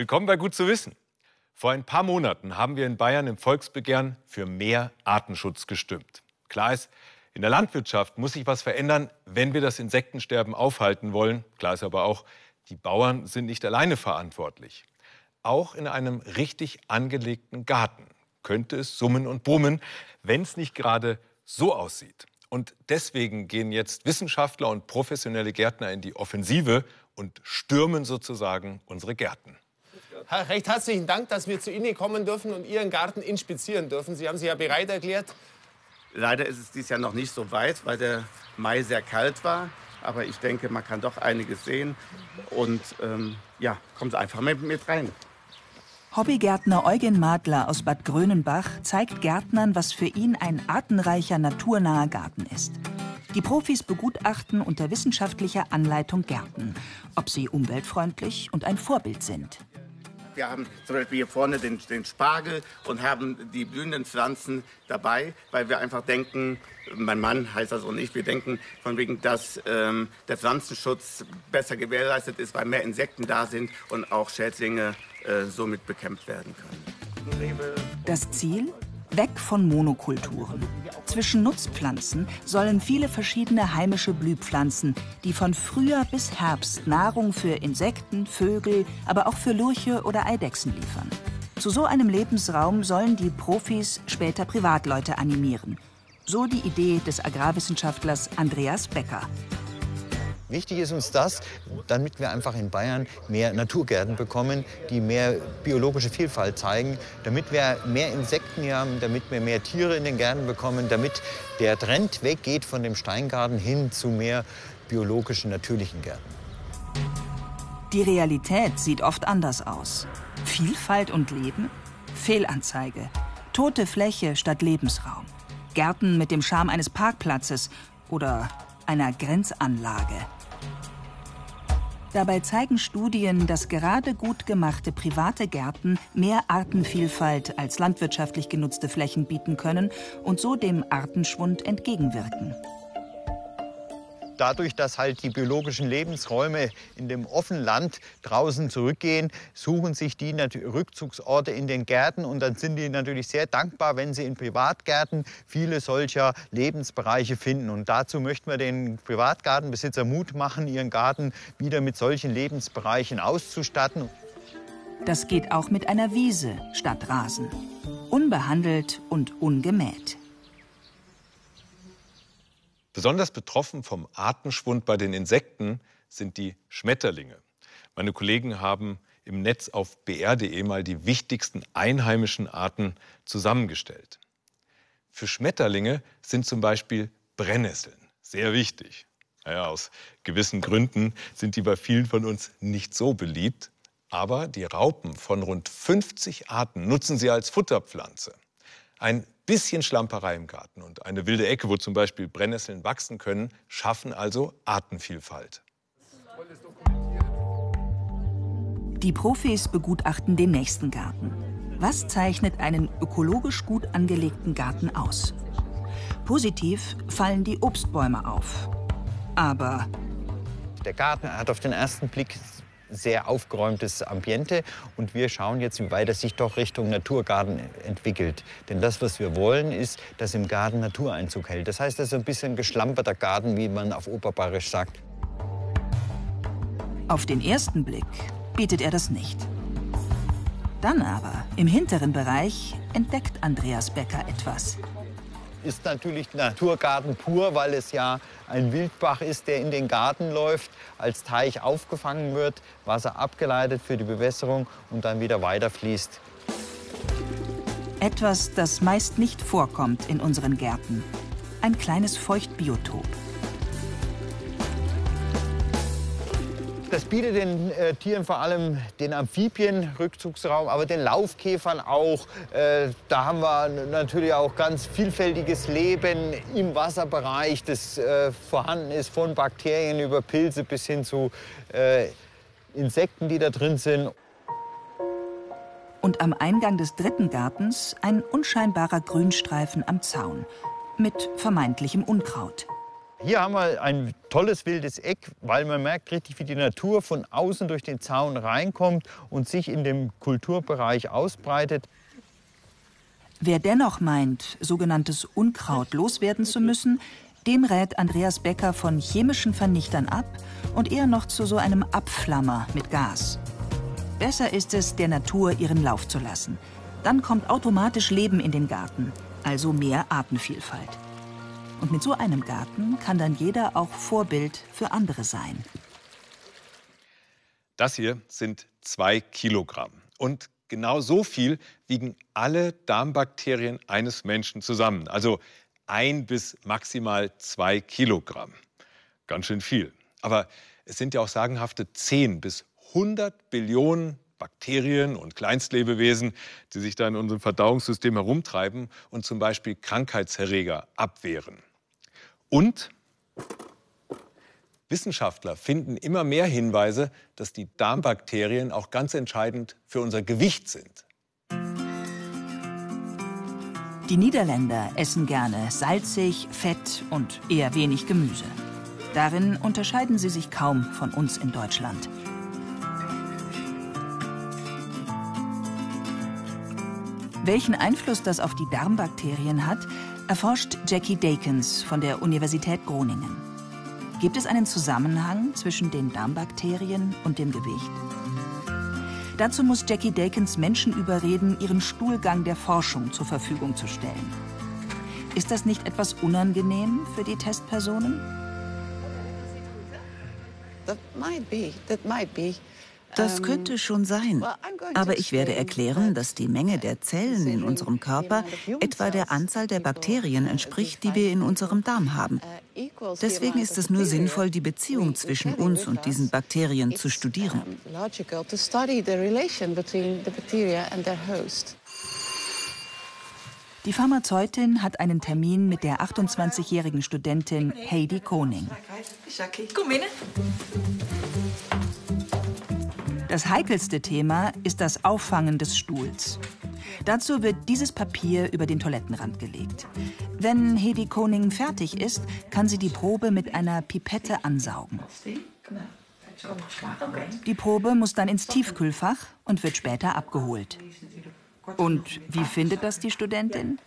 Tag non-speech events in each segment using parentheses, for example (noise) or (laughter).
Willkommen bei Gut zu wissen. Vor ein paar Monaten haben wir in Bayern im Volksbegehren für mehr Artenschutz gestimmt. Klar ist, in der Landwirtschaft muss sich was verändern, wenn wir das Insektensterben aufhalten wollen. Klar ist aber auch, die Bauern sind nicht alleine verantwortlich. Auch in einem richtig angelegten Garten könnte es summen und brummen, wenn es nicht gerade so aussieht. Und deswegen gehen jetzt Wissenschaftler und professionelle Gärtner in die Offensive und stürmen sozusagen unsere Gärten. Recht herzlichen Dank, dass wir zu Ihnen kommen dürfen und Ihren Garten inspizieren dürfen. Sie haben sich ja bereit erklärt. Leider ist es dieses Jahr noch nicht so weit, weil der Mai sehr kalt war. Aber ich denke, man kann doch einiges sehen. Und ähm, ja, kommt einfach mit, mit rein. Hobbygärtner Eugen Madler aus Bad Grönenbach zeigt Gärtnern, was für ihn ein artenreicher, naturnaher Garten ist. Die Profis begutachten unter wissenschaftlicher Anleitung Gärten, ob sie umweltfreundlich und ein Vorbild sind. Wir haben zum Beispiel hier vorne den, den, Spargel und haben die blühenden Pflanzen dabei, weil wir einfach denken, mein Mann heißt das und ich, wir denken von wegen, dass ähm, der Pflanzenschutz besser gewährleistet ist, weil mehr Insekten da sind und auch Schädlinge äh, somit bekämpft werden können. Das Ziel? Weg von Monokulturen. Zwischen Nutzpflanzen sollen viele verschiedene heimische Blühpflanzen, die von Frühjahr bis Herbst Nahrung für Insekten, Vögel, aber auch für Lurche oder Eidechsen liefern. Zu so einem Lebensraum sollen die Profis später Privatleute animieren. So die Idee des Agrarwissenschaftlers Andreas Becker. Wichtig ist uns das, damit wir einfach in Bayern mehr Naturgärten bekommen, die mehr biologische Vielfalt zeigen, damit wir mehr Insekten hier haben, damit wir mehr Tiere in den Gärten bekommen, damit der Trend weggeht von dem Steingarten hin zu mehr biologischen, natürlichen Gärten. Die Realität sieht oft anders aus. Vielfalt und Leben? Fehlanzeige. Tote Fläche statt Lebensraum. Gärten mit dem Charme eines Parkplatzes oder einer Grenzanlage. Dabei zeigen Studien, dass gerade gut gemachte private Gärten mehr Artenvielfalt als landwirtschaftlich genutzte Flächen bieten können und so dem Artenschwund entgegenwirken dadurch, dass halt die biologischen Lebensräume in dem offenen Land draußen zurückgehen, suchen sich die Rückzugsorte in den Gärten und dann sind die natürlich sehr dankbar, wenn sie in Privatgärten viele solcher Lebensbereiche finden. Und dazu möchten wir den Privatgartenbesitzer Mut machen, ihren Garten wieder mit solchen Lebensbereichen auszustatten. Das geht auch mit einer Wiese statt Rasen. Unbehandelt und ungemäht. Besonders betroffen vom Artenschwund bei den Insekten sind die Schmetterlinge. Meine Kollegen haben im Netz auf br.de mal die wichtigsten einheimischen Arten zusammengestellt. Für Schmetterlinge sind zum Beispiel Brennnesseln sehr wichtig. Naja, aus gewissen Gründen sind die bei vielen von uns nicht so beliebt. Aber die Raupen von rund 50 Arten nutzen sie als Futterpflanze. Ein bisschen Schlamperei im Garten und eine wilde Ecke, wo zum Beispiel Brennnesseln wachsen können, schaffen also Artenvielfalt. Die Profis begutachten den nächsten Garten. Was zeichnet einen ökologisch gut angelegten Garten aus? Positiv fallen die Obstbäume auf. Aber der Garten hat auf den ersten Blick sehr aufgeräumtes Ambiente. Und wir schauen jetzt, wie weit es sich doch Richtung Naturgarten entwickelt. Denn das, was wir wollen, ist, dass im Garten Natureinzug hält. Das heißt, das ist ein bisschen geschlamperter Garten, wie man auf Oberbayerisch sagt. Auf den ersten Blick bietet er das nicht. Dann aber, im hinteren Bereich, entdeckt Andreas Becker etwas ist natürlich Naturgarten pur, weil es ja ein Wildbach ist, der in den Garten läuft, als Teich aufgefangen wird, Wasser abgeleitet für die Bewässerung und dann wieder weiterfließt. Etwas, das meist nicht vorkommt in unseren Gärten. Ein kleines Feuchtbiotop. Das bietet den äh, Tieren vor allem den Amphibien Rückzugsraum, aber den Laufkäfern auch. Äh, da haben wir natürlich auch ganz vielfältiges Leben im Wasserbereich, das äh, vorhanden ist, von Bakterien über Pilze bis hin zu äh, Insekten, die da drin sind. Und am Eingang des dritten Gartens ein unscheinbarer Grünstreifen am Zaun mit vermeintlichem Unkraut. Hier haben wir ein tolles wildes Eck, weil man merkt richtig, wie die Natur von außen durch den Zaun reinkommt und sich in dem Kulturbereich ausbreitet. Wer dennoch meint, sogenanntes Unkraut loswerden zu müssen, dem rät Andreas Becker von chemischen Vernichtern ab und eher noch zu so einem Abflammer mit Gas. Besser ist es, der Natur ihren Lauf zu lassen. Dann kommt automatisch Leben in den Garten, also mehr Artenvielfalt. Und mit so einem Garten kann dann jeder auch Vorbild für andere sein. Das hier sind zwei Kilogramm. Und genau so viel wiegen alle Darmbakterien eines Menschen zusammen. Also ein bis maximal zwei Kilogramm. Ganz schön viel. Aber es sind ja auch sagenhafte 10 bis 100 Billionen Bakterien und Kleinstlebewesen, die sich da in unserem Verdauungssystem herumtreiben und zum Beispiel Krankheitserreger abwehren. Und Wissenschaftler finden immer mehr Hinweise, dass die Darmbakterien auch ganz entscheidend für unser Gewicht sind. Die Niederländer essen gerne salzig, fett und eher wenig Gemüse. Darin unterscheiden sie sich kaum von uns in Deutschland. Welchen Einfluss das auf die Darmbakterien hat, erforscht Jackie Dakins von der Universität Groningen. Gibt es einen Zusammenhang zwischen den Darmbakterien und dem Gewicht? Dazu muss Jackie Dakins Menschen überreden, ihren Stuhlgang der Forschung zur Verfügung zu stellen. Ist das nicht etwas unangenehm für die Testpersonen? That might be. That might be. Das könnte schon sein. Aber ich werde erklären, dass die Menge der Zellen in unserem Körper etwa der Anzahl der Bakterien entspricht, die wir in unserem Darm haben. Deswegen ist es nur sinnvoll, die Beziehung zwischen uns und diesen Bakterien zu studieren. Die Pharmazeutin hat einen Termin mit der 28-jährigen Studentin Heidi Koning. Das heikelste Thema ist das Auffangen des Stuhls. Dazu wird dieses Papier über den Toilettenrand gelegt. Wenn Hedi Koning fertig ist, kann sie die Probe mit einer Pipette ansaugen. Die Probe muss dann ins Tiefkühlfach und wird später abgeholt. Und wie findet das die Studentin?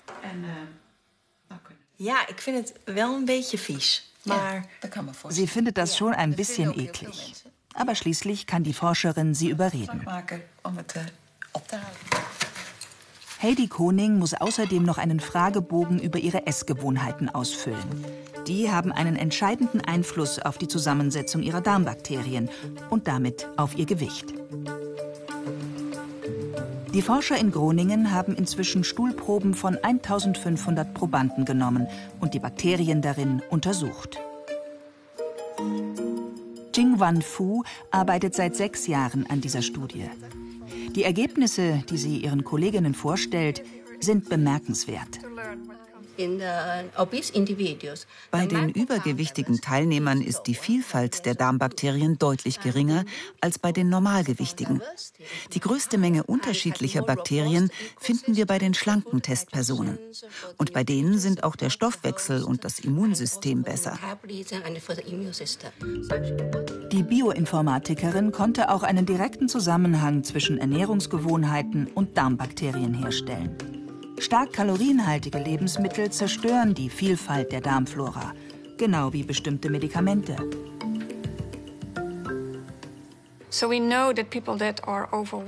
Ja, ich finde es wel ein bisschen fies. Sie findet das schon ein bisschen eklig. Aber schließlich kann die Forscherin sie überreden. Heidi Koning muss außerdem noch einen Fragebogen über ihre Essgewohnheiten ausfüllen. Die haben einen entscheidenden Einfluss auf die Zusammensetzung ihrer Darmbakterien und damit auf ihr Gewicht. Die Forscher in Groningen haben inzwischen Stuhlproben von 1500 Probanden genommen und die Bakterien darin untersucht. Jing Wan Fu arbeitet seit sechs Jahren an dieser Studie. Die Ergebnisse, die sie ihren Kolleginnen vorstellt, sind bemerkenswert. Bei den übergewichtigen Teilnehmern ist die Vielfalt der Darmbakterien deutlich geringer als bei den Normalgewichtigen. Die größte Menge unterschiedlicher Bakterien finden wir bei den schlanken Testpersonen. Und bei denen sind auch der Stoffwechsel und das Immunsystem besser. Die Bioinformatikerin konnte auch einen direkten Zusammenhang zwischen Ernährungsgewohnheiten und Darmbakterien herstellen. Stark kalorienhaltige Lebensmittel zerstören die Vielfalt der Darmflora, genau wie bestimmte Medikamente.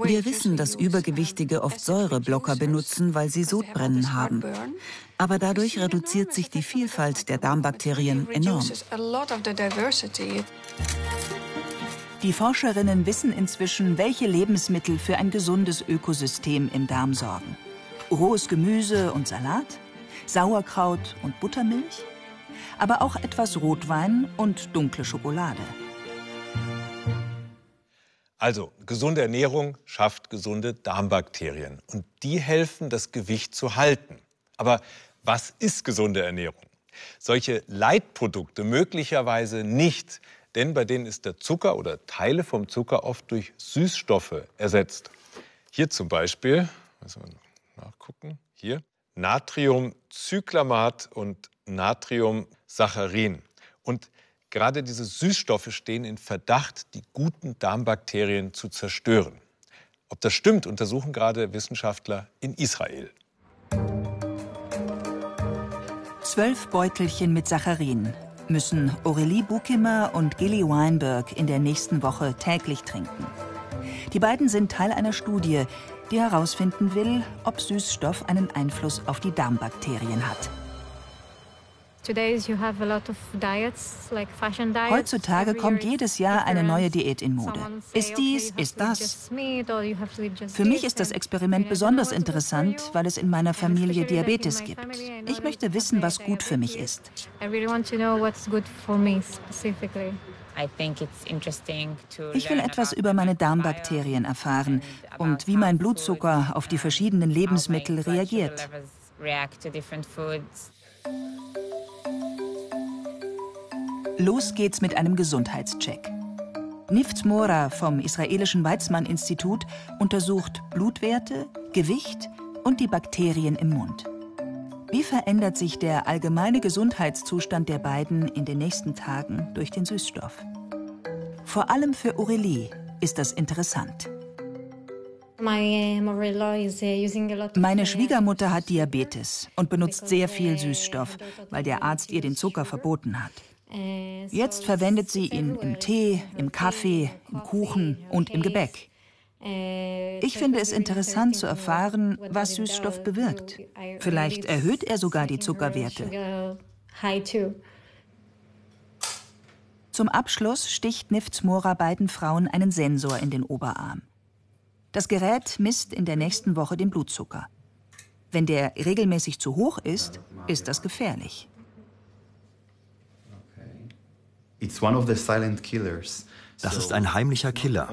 Wir wissen, dass Übergewichtige oft Säureblocker benutzen, weil sie Sodbrennen haben. Aber dadurch reduziert sich die Vielfalt der Darmbakterien enorm. Die Forscherinnen wissen inzwischen, welche Lebensmittel für ein gesundes Ökosystem im Darm sorgen rohes Gemüse und Salat, Sauerkraut und Buttermilch, aber auch etwas Rotwein und dunkle Schokolade. Also, gesunde Ernährung schafft gesunde Darmbakterien und die helfen, das Gewicht zu halten. Aber was ist gesunde Ernährung? Solche Leitprodukte möglicherweise nicht, denn bei denen ist der Zucker oder Teile vom Zucker oft durch Süßstoffe ersetzt. Hier zum Beispiel, nachgucken. Hier. Natriumcyclamat und Natriumsaccharin. Und gerade diese Süßstoffe stehen in Verdacht, die guten Darmbakterien zu zerstören. Ob das stimmt, untersuchen gerade Wissenschaftler in Israel. Zwölf Beutelchen mit Saccharin müssen Aurélie Bukimer und Gilly Weinberg in der nächsten Woche täglich trinken. Die beiden sind Teil einer Studie, die herausfinden will, ob Süßstoff einen Einfluss auf die Darmbakterien hat. Heutzutage kommt jedes Jahr eine neue Diät in Mode. Ist dies, ist das? Für mich ist das Experiment besonders interessant, weil es in meiner Familie Diabetes gibt. Ich möchte wissen, was gut für mich ist. Ich will etwas über meine Darmbakterien erfahren und wie mein Blutzucker auf die verschiedenen Lebensmittel reagiert. Los geht's mit einem Gesundheitscheck. Nift Mora vom israelischen Weizmann-Institut untersucht Blutwerte, Gewicht und die Bakterien im Mund. Wie verändert sich der allgemeine Gesundheitszustand der beiden in den nächsten Tagen durch den Süßstoff? Vor allem für Aurélie ist das interessant. Meine Schwiegermutter hat Diabetes und benutzt sehr viel Süßstoff, weil der Arzt ihr den Zucker verboten hat. Jetzt verwendet sie ihn im Tee, im Kaffee, im Kuchen und im Gebäck. Ich finde es interessant zu erfahren, was Süßstoff bewirkt. Vielleicht erhöht er sogar die Zuckerwerte. Zum Abschluss sticht Niftsmora beiden Frauen einen Sensor in den Oberarm. Das Gerät misst in der nächsten Woche den Blutzucker. Wenn der regelmäßig zu hoch ist, ist das gefährlich. Das ist ein heimlicher Killer.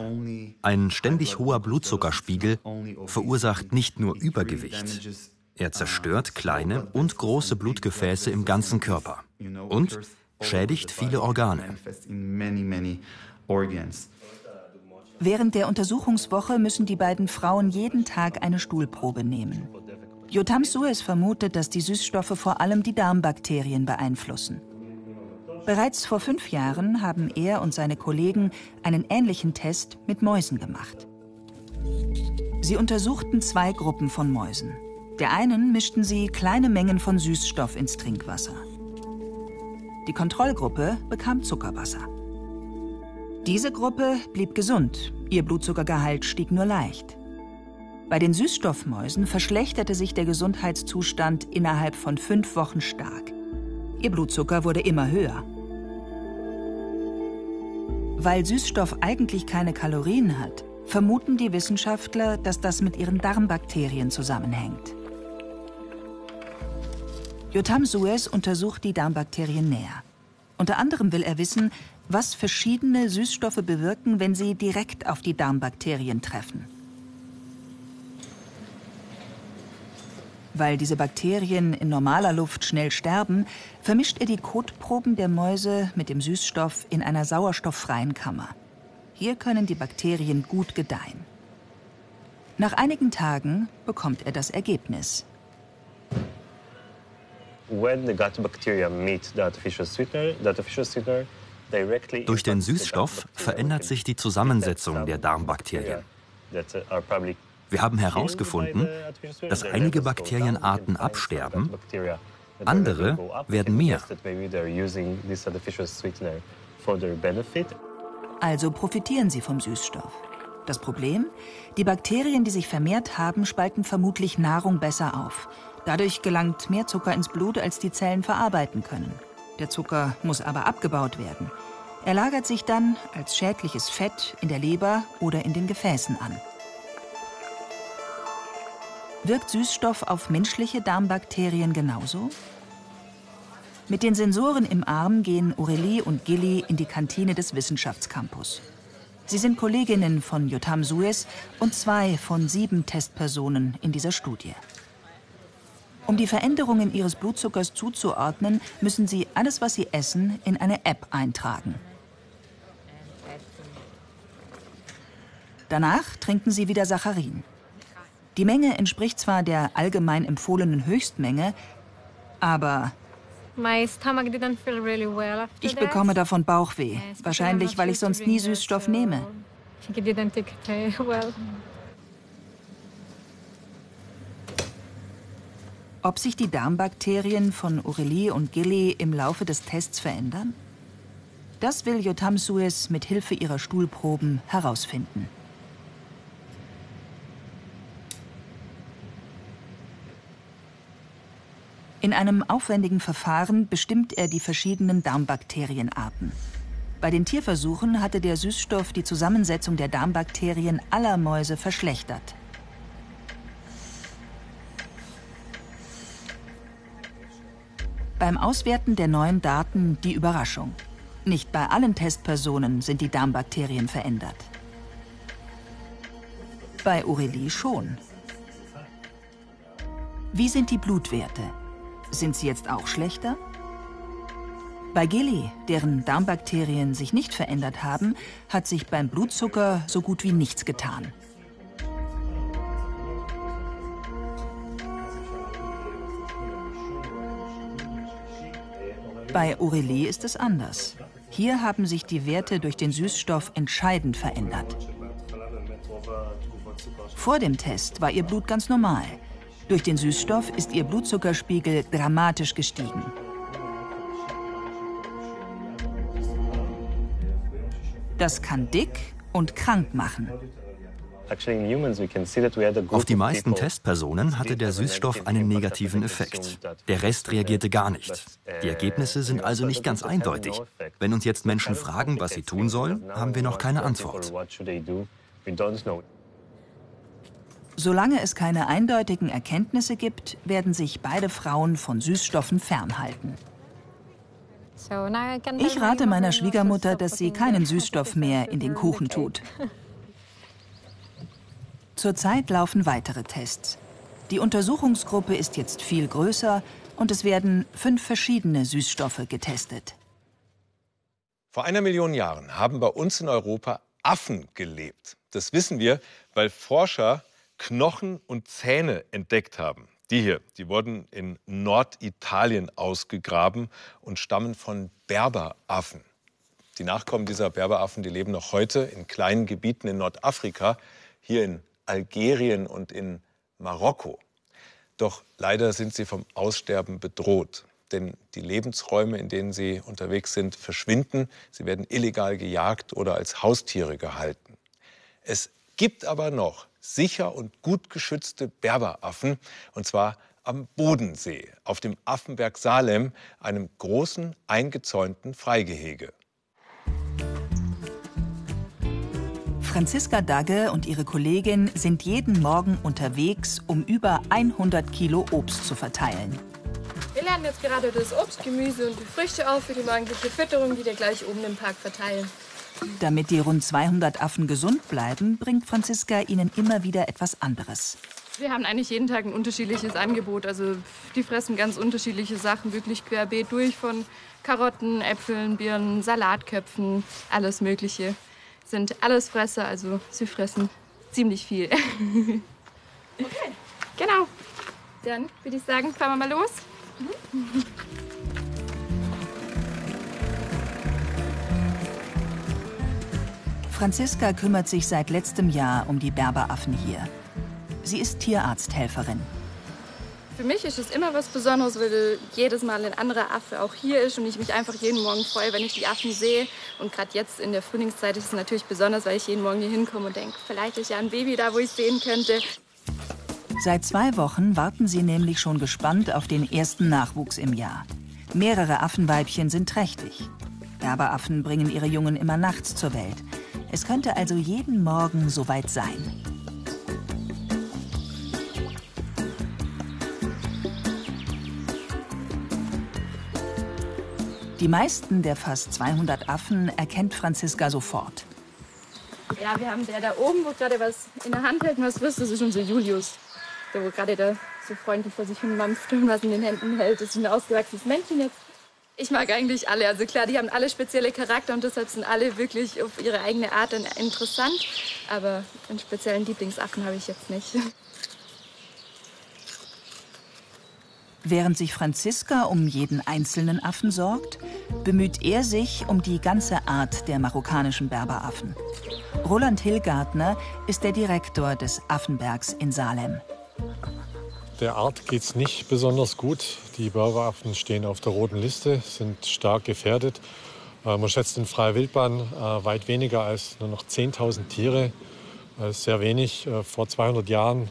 Ein ständig hoher Blutzuckerspiegel verursacht nicht nur Übergewicht. Er zerstört kleine und große Blutgefäße im ganzen Körper und schädigt viele Organe. Während der Untersuchungswoche müssen die beiden Frauen jeden Tag eine Stuhlprobe nehmen. Jotam Suez vermutet, dass die Süßstoffe vor allem die Darmbakterien beeinflussen. Bereits vor fünf Jahren haben er und seine Kollegen einen ähnlichen Test mit Mäusen gemacht. Sie untersuchten zwei Gruppen von Mäusen. Der einen mischten sie kleine Mengen von Süßstoff ins Trinkwasser. Die Kontrollgruppe bekam Zuckerwasser. Diese Gruppe blieb gesund, ihr Blutzuckergehalt stieg nur leicht. Bei den Süßstoffmäusen verschlechterte sich der Gesundheitszustand innerhalb von fünf Wochen stark. Ihr Blutzucker wurde immer höher. Weil Süßstoff eigentlich keine Kalorien hat, vermuten die Wissenschaftler, dass das mit ihren Darmbakterien zusammenhängt. Jotam Suez untersucht die Darmbakterien näher. Unter anderem will er wissen, was verschiedene Süßstoffe bewirken, wenn sie direkt auf die Darmbakterien treffen. Weil diese Bakterien in normaler Luft schnell sterben, vermischt er die Kotproben der Mäuse mit dem Süßstoff in einer sauerstofffreien Kammer. Hier können die Bakterien gut gedeihen. Nach einigen Tagen bekommt er das Ergebnis. Durch den Süßstoff verändert sich die Zusammensetzung der Darmbakterien. Wir haben herausgefunden, dass einige Bakterienarten absterben, andere werden mehr. Also profitieren sie vom Süßstoff. Das Problem? Die Bakterien, die sich vermehrt haben, spalten vermutlich Nahrung besser auf. Dadurch gelangt mehr Zucker ins Blut, als die Zellen verarbeiten können. Der Zucker muss aber abgebaut werden. Er lagert sich dann als schädliches Fett in der Leber oder in den Gefäßen an. Wirkt Süßstoff auf menschliche Darmbakterien genauso? Mit den Sensoren im Arm gehen Aurélie und Gilly in die Kantine des Wissenschaftscampus. Sie sind Kolleginnen von Jotam Suez und zwei von sieben Testpersonen in dieser Studie. Um die Veränderungen ihres Blutzuckers zuzuordnen, müssen sie alles, was sie essen, in eine App eintragen. Danach trinken sie wieder Saccharin. Die Menge entspricht zwar der allgemein empfohlenen Höchstmenge, aber Ich bekomme davon Bauchweh. Wahrscheinlich, weil ich sonst nie Süßstoff nehme. Ob sich die Darmbakterien von Aurelie und Gilly im Laufe des Tests verändern? Das will Jotam Suez mit Hilfe ihrer Stuhlproben herausfinden. In einem aufwendigen Verfahren bestimmt er die verschiedenen Darmbakterienarten. Bei den Tierversuchen hatte der Süßstoff die Zusammensetzung der Darmbakterien aller Mäuse verschlechtert. Beim Auswerten der neuen Daten die Überraschung. Nicht bei allen Testpersonen sind die Darmbakterien verändert. Bei Aurelie schon. Wie sind die Blutwerte? Sind sie jetzt auch schlechter? Bei Gilly, deren Darmbakterien sich nicht verändert haben, hat sich beim Blutzucker so gut wie nichts getan. Bei Aurelie ist es anders. Hier haben sich die Werte durch den Süßstoff entscheidend verändert. Vor dem Test war ihr Blut ganz normal. Durch den Süßstoff ist ihr Blutzuckerspiegel dramatisch gestiegen. Das kann dick und krank machen. Auf die meisten Testpersonen hatte der Süßstoff einen negativen Effekt. Der Rest reagierte gar nicht. Die Ergebnisse sind also nicht ganz eindeutig. Wenn uns jetzt Menschen fragen, was sie tun sollen, haben wir noch keine Antwort. Solange es keine eindeutigen Erkenntnisse gibt, werden sich beide Frauen von Süßstoffen fernhalten. Ich rate meiner Schwiegermutter, dass sie keinen (laughs) Süßstoff mehr in den Kuchen tut. Zurzeit laufen weitere Tests. Die Untersuchungsgruppe ist jetzt viel größer und es werden fünf verschiedene Süßstoffe getestet. Vor einer Million Jahren haben bei uns in Europa Affen gelebt. Das wissen wir, weil Forscher Knochen und Zähne entdeckt haben. Die hier, die wurden in Norditalien ausgegraben und stammen von Berberaffen. Die Nachkommen dieser Berberaffen, die leben noch heute in kleinen Gebieten in Nordafrika, hier in Algerien und in Marokko. Doch leider sind sie vom Aussterben bedroht. Denn die Lebensräume, in denen sie unterwegs sind, verschwinden. Sie werden illegal gejagt oder als Haustiere gehalten. Es gibt aber noch sicher und gut geschützte Berberaffen, und zwar am Bodensee, auf dem Affenberg Salem, einem großen eingezäunten Freigehege. Franziska Dagge und ihre Kollegin sind jeden Morgen unterwegs, um über 100 Kilo Obst zu verteilen. Wir laden jetzt gerade das Obst, Gemüse und die Früchte auf für die morgendliche Fütterung, die wir gleich oben im Park verteilen. Damit die rund 200 Affen gesund bleiben, bringt Franziska ihnen immer wieder etwas anderes. Wir haben eigentlich jeden Tag ein unterschiedliches Angebot. Also die fressen ganz unterschiedliche Sachen, wirklich querbeet durch von Karotten, Äpfeln, Birnen, Salatköpfen, alles Mögliche. Sind alles Fresser, also sie fressen ziemlich viel. (laughs) okay. Genau. Dann würde ich sagen, fahren wir mal los. Mhm. Franziska kümmert sich seit letztem Jahr um die Berberaffen hier. Sie ist Tierarzthelferin. Für mich ist es immer was Besonderes, weil jedes Mal ein anderer Affe auch hier ist und ich mich einfach jeden Morgen freue, wenn ich die Affen sehe. Und gerade jetzt in der Frühlingszeit ist es natürlich besonders, weil ich jeden Morgen hier hinkomme und denke, vielleicht ist ja ein Baby da, wo ich sehen könnte. Seit zwei Wochen warten sie nämlich schon gespannt auf den ersten Nachwuchs im Jahr. Mehrere Affenweibchen sind trächtig. Berberaffen bringen ihre Jungen immer nachts zur Welt. Es könnte also jeden Morgen soweit sein. Die meisten der fast 200 Affen erkennt Franziska sofort. Ja, wir haben der da oben, wo gerade was in der Hand hält und was frisst, das ist unser Julius. Der, wo gerade da so freundlich vor sich hin mampft und was in den Händen hält. Das ist ein ausgewachsenes Männchen jetzt. Ich mag eigentlich alle. Also klar, die haben alle spezielle Charakter und deshalb sind alle wirklich auf ihre eigene Art interessant. Aber einen speziellen Lieblingsaffen habe ich jetzt nicht. Während sich Franziska um jeden einzelnen Affen sorgt, bemüht er sich um die ganze Art der marokkanischen Berberaffen. Roland Hillgartner ist der Direktor des Affenbergs in Salem. Der Art geht es nicht besonders gut. Die Berberaffen stehen auf der roten Liste, sind stark gefährdet. Äh, man schätzt in freier Wildbahn äh, weit weniger als nur noch 10.000 Tiere. Ist sehr wenig. Äh, vor 200 Jahren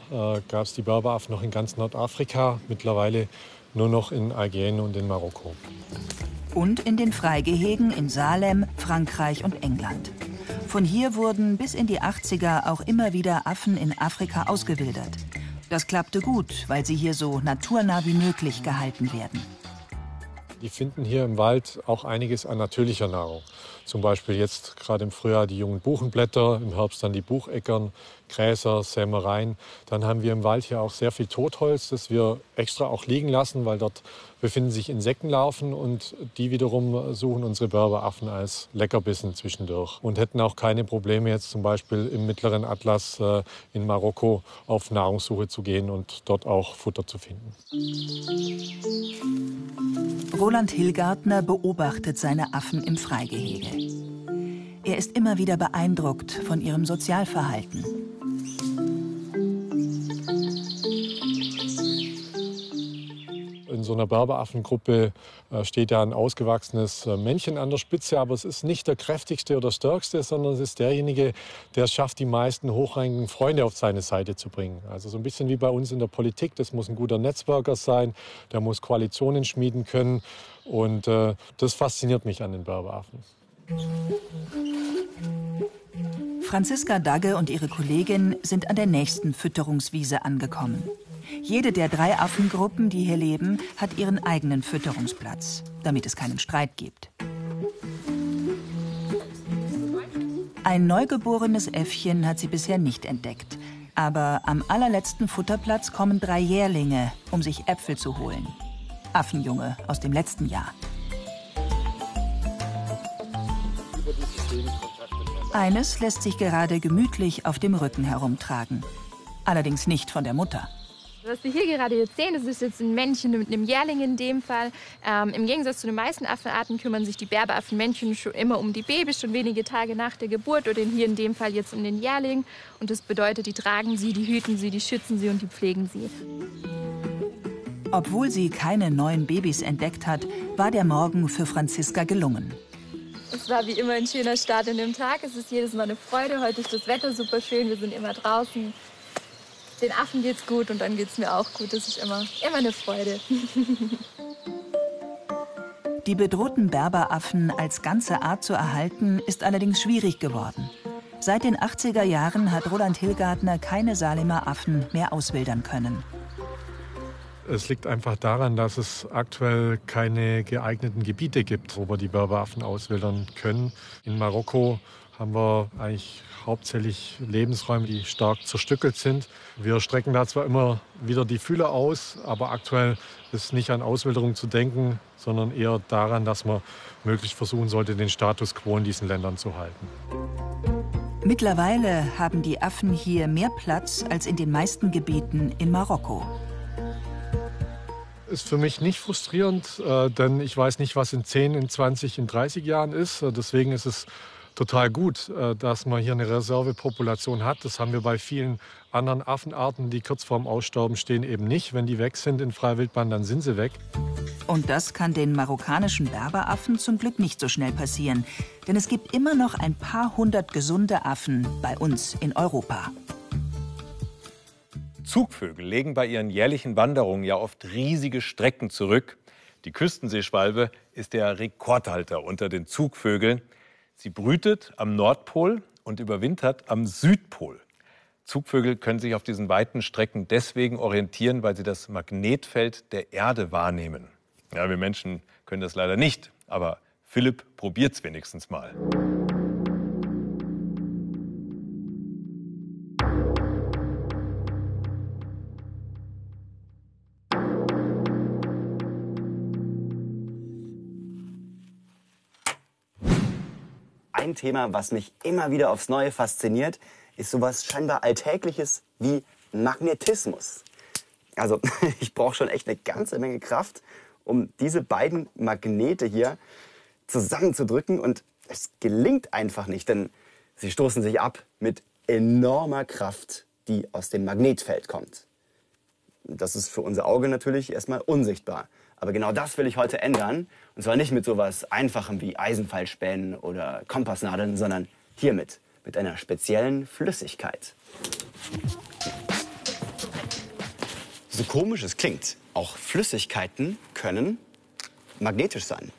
gab es die Berberaffen noch in ganz Nordafrika, mittlerweile nur noch in Algerien und in Marokko. Und in den Freigehegen in Salem, Frankreich und England. Von hier wurden bis in die 80er auch immer wieder Affen in Afrika ausgewildert. Das klappte gut, weil sie hier so naturnah wie möglich gehalten werden. Die finden hier im Wald auch einiges an natürlicher Nahrung. Zum Beispiel jetzt gerade im Frühjahr die jungen Buchenblätter, im Herbst dann die Bucheckern, Gräser, Sämereien. Dann haben wir im Wald hier auch sehr viel Totholz, das wir extra auch liegen lassen, weil dort befinden sich Insektenlarven und die wiederum suchen unsere Berberaffen als Leckerbissen zwischendurch und hätten auch keine Probleme jetzt zum Beispiel im mittleren Atlas äh, in Marokko auf Nahrungssuche zu gehen und dort auch Futter zu finden. Roland Hillgartner beobachtet seine Affen im Freigehege. Er ist immer wieder beeindruckt von ihrem Sozialverhalten. In so einer Berberaffengruppe äh, steht ja ein ausgewachsenes äh, Männchen an der Spitze, aber es ist nicht der kräftigste oder stärkste, sondern es ist derjenige, der es schafft, die meisten hochrangigen Freunde auf seine Seite zu bringen. Also so ein bisschen wie bei uns in der Politik. Das muss ein guter Netzwerker sein, der muss Koalitionen schmieden können. Und äh, das fasziniert mich an den Berberaffen. Franziska Dagge und ihre Kollegin sind an der nächsten Fütterungswiese angekommen. Jede der drei Affengruppen, die hier leben, hat ihren eigenen Fütterungsplatz, damit es keinen Streit gibt. Ein neugeborenes Äffchen hat sie bisher nicht entdeckt. Aber am allerletzten Futterplatz kommen drei Jährlinge, um sich Äpfel zu holen. Affenjunge aus dem letzten Jahr. Eines lässt sich gerade gemütlich auf dem Rücken herumtragen. Allerdings nicht von der Mutter. Was wir hier gerade jetzt sehen, das ist jetzt ein Männchen mit einem Jährling in dem Fall. Ähm, Im Gegensatz zu den meisten Affenarten kümmern sich die Berberaffenmännchen schon immer um die Babys, schon wenige Tage nach der Geburt oder hier in dem Fall jetzt um den Jährling. Und das bedeutet, die tragen sie, die hüten sie, die schützen sie und die pflegen sie. Obwohl sie keine neuen Babys entdeckt hat, war der Morgen für Franziska gelungen. Es war wie immer ein schöner Start in dem Tag. Es ist jedes Mal eine Freude. Heute ist das Wetter super schön. Wir sind immer draußen. Den Affen geht's gut und dann geht's mir auch gut. Das ist immer, immer eine Freude. (laughs) Die bedrohten Berberaffen als ganze Art zu erhalten, ist allerdings schwierig geworden. Seit den 80er Jahren hat Roland Hillgartner keine Salemer Affen mehr auswildern können. Es liegt einfach daran, dass es aktuell keine geeigneten Gebiete gibt, wo wir die Berberaffen auswildern können. In Marokko haben wir eigentlich hauptsächlich Lebensräume, die stark zerstückelt sind. Wir strecken da zwar immer wieder die Fühler aus, aber aktuell ist nicht an Auswilderung zu denken, sondern eher daran, dass man möglichst versuchen sollte, den Status quo in diesen Ländern zu halten. Mittlerweile haben die Affen hier mehr Platz als in den meisten Gebieten in Marokko ist für mich nicht frustrierend, äh, denn ich weiß nicht, was in 10, in 20, in 30 Jahren ist. Äh, deswegen ist es total gut, äh, dass man hier eine Reservepopulation hat. Das haben wir bei vielen anderen Affenarten, die kurz vorm Aussterben stehen, eben nicht. Wenn die weg sind in freier Wildbahn, dann sind sie weg. Und das kann den marokkanischen Berberaffen zum Glück nicht so schnell passieren. Denn es gibt immer noch ein paar hundert gesunde Affen bei uns in Europa. Zugvögel legen bei ihren jährlichen Wanderungen ja oft riesige Strecken zurück. Die Küstenseeschwalbe ist der Rekordhalter unter den Zugvögeln. Sie brütet am Nordpol und überwintert am Südpol. Zugvögel können sich auf diesen weiten Strecken deswegen orientieren, weil sie das Magnetfeld der Erde wahrnehmen. Ja, wir Menschen können das leider nicht, aber Philipp probiert es wenigstens mal. Ein Thema, was mich immer wieder aufs Neue fasziniert, ist sowas scheinbar Alltägliches wie Magnetismus. Also (laughs) ich brauche schon echt eine ganze Menge Kraft, um diese beiden Magnete hier zusammenzudrücken. Und es gelingt einfach nicht, denn sie stoßen sich ab mit enormer Kraft, die aus dem Magnetfeld kommt. Das ist für unser Auge natürlich erstmal unsichtbar. Aber genau das will ich heute ändern. Und zwar nicht mit sowas Einfachem wie Eisenpfeilspänen oder Kompassnadeln, sondern hiermit, mit einer speziellen Flüssigkeit. So komisch es klingt, auch Flüssigkeiten können magnetisch sein.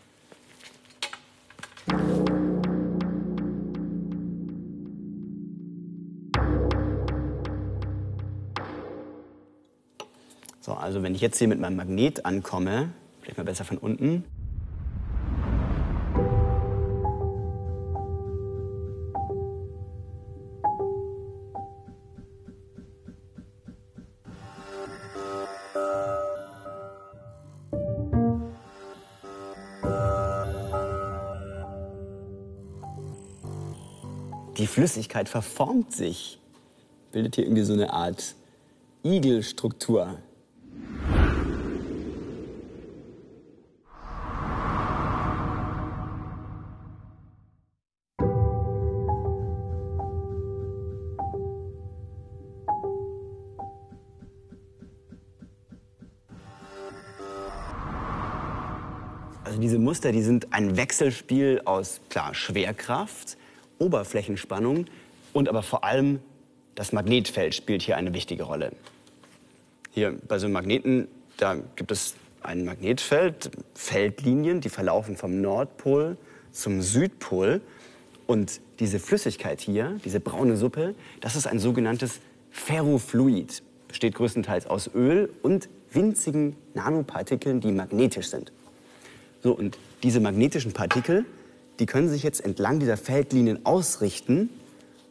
Also wenn ich jetzt hier mit meinem Magnet ankomme, vielleicht mal besser von unten. Die Flüssigkeit verformt sich, bildet hier irgendwie so eine Art Igelstruktur. Muster, die sind ein Wechselspiel aus klar Schwerkraft, Oberflächenspannung und aber vor allem das Magnetfeld spielt hier eine wichtige Rolle. Hier bei so einem Magneten, da gibt es ein Magnetfeld, Feldlinien, die verlaufen vom Nordpol zum Südpol. Und diese Flüssigkeit hier, diese braune Suppe, das ist ein sogenanntes Ferrofluid. Besteht größtenteils aus Öl und winzigen Nanopartikeln, die magnetisch sind. So, und diese magnetischen Partikel, die können sich jetzt entlang dieser Feldlinien ausrichten.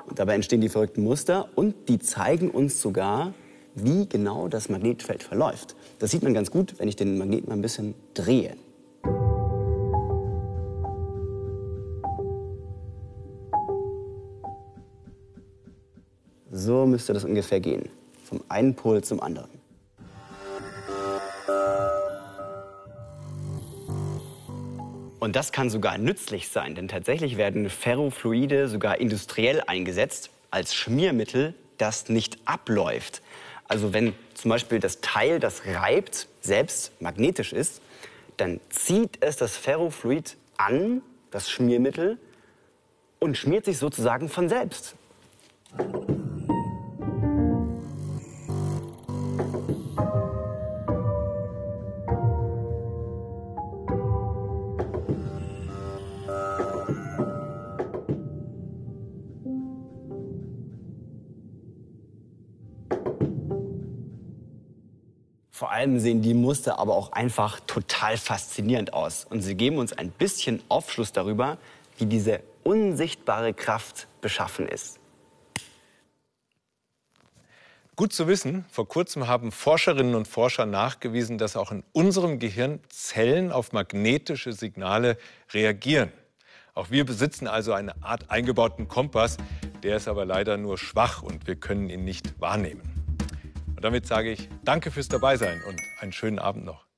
Und dabei entstehen die verrückten Muster und die zeigen uns sogar, wie genau das Magnetfeld verläuft. Das sieht man ganz gut, wenn ich den Magneten mal ein bisschen drehe. So müsste das ungefähr gehen. Vom einen Pol zum anderen. Und das kann sogar nützlich sein, denn tatsächlich werden Ferrofluide sogar industriell eingesetzt als Schmiermittel, das nicht abläuft. Also wenn zum Beispiel das Teil, das reibt, selbst magnetisch ist, dann zieht es das Ferrofluid an, das Schmiermittel, und schmiert sich sozusagen von selbst. Allem sehen die Muster aber auch einfach total faszinierend aus. Und sie geben uns ein bisschen Aufschluss darüber, wie diese unsichtbare Kraft beschaffen ist. Gut zu wissen, vor kurzem haben Forscherinnen und Forscher nachgewiesen, dass auch in unserem Gehirn Zellen auf magnetische Signale reagieren. Auch wir besitzen also eine Art eingebauten Kompass, der ist aber leider nur schwach und wir können ihn nicht wahrnehmen. Und damit sage ich Danke fürs Dabeisein und einen schönen Abend noch.